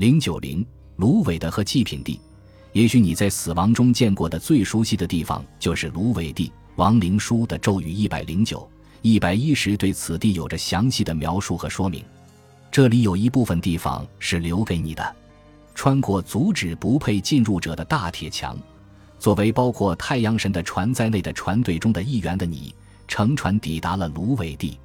零九零，芦苇的和祭品地。也许你在死亡中见过的最熟悉的地方就是芦苇地。亡灵书的咒语一百零九、一百一十对此地有着详细的描述和说明。这里有一部分地方是留给你的，穿过阻止不配进入者的大铁墙。作为包括太阳神的船在内的船队中的一员的你，乘船抵达了芦苇地。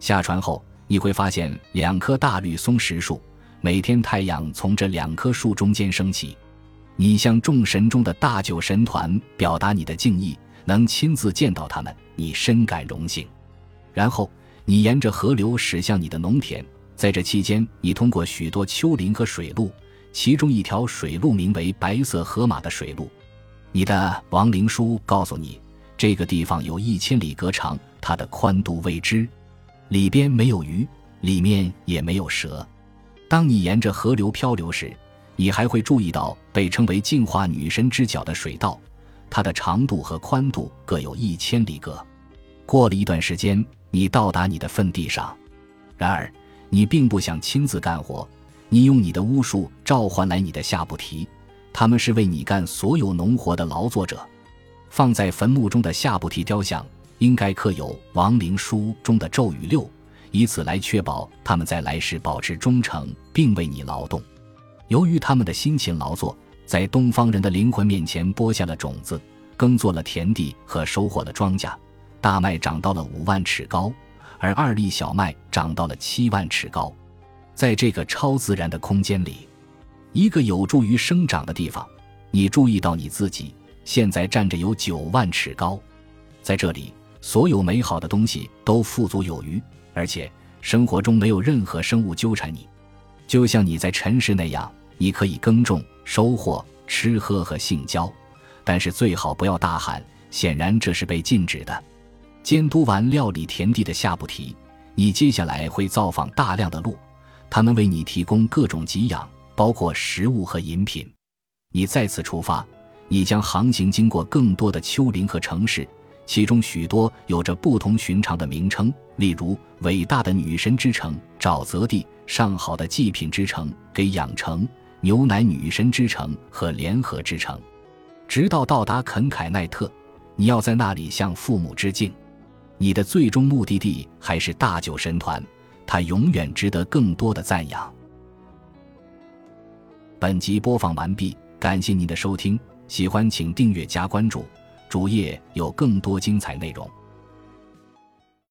下船后，你会发现两棵大绿松石树，每天太阳从这两棵树中间升起。你向众神中的大九神团表达你的敬意，能亲自见到他们，你深感荣幸。然后，你沿着河流驶向你的农田。在这期间，你通过许多丘陵和水路，其中一条水路名为白色河马的水路。你的亡灵书告诉你，这个地方有一千里隔长，它的宽度未知，里边没有鱼，里面也没有蛇。当你沿着河流漂流时，你还会注意到被称为净化女神之脚的水道，它的长度和宽度各有一千里隔。过了一段时间，你到达你的坟地上，然而你并不想亲自干活，你用你的巫术召唤来你的夏布提。他们是为你干所有农活的劳作者，放在坟墓中的夏布提雕像应该刻有亡灵书中的咒语六，以此来确保他们在来世保持忠诚并为你劳动。由于他们的辛勤劳作，在东方人的灵魂面前播下了种子，耕作了田地和收获了庄稼，大麦长到了五万尺高，而二粒小麦长到了七万尺高，在这个超自然的空间里。一个有助于生长的地方，你注意到你自己现在站着有九万尺高，在这里，所有美好的东西都富足有余，而且生活中没有任何生物纠缠你，就像你在尘世那样，你可以耕种、收获、吃喝和性交，但是最好不要大喊，显然这是被禁止的。监督完料理田地的夏布提，你接下来会造访大量的鹿，他们为你提供各种给养。包括食物和饮品。你再次出发，你将航行经过更多的丘陵和城市，其中许多有着不同寻常的名称，例如伟大的女神之城沼泽地、上好的祭品之城给养城、牛奶女神之城和联合之城，直到到达肯凯奈特。你要在那里向父母致敬。你的最终目的地还是大九神团，它永远值得更多的赞扬。本集播放完毕，感谢您的收听，喜欢请订阅加关注，主页有更多精彩内容。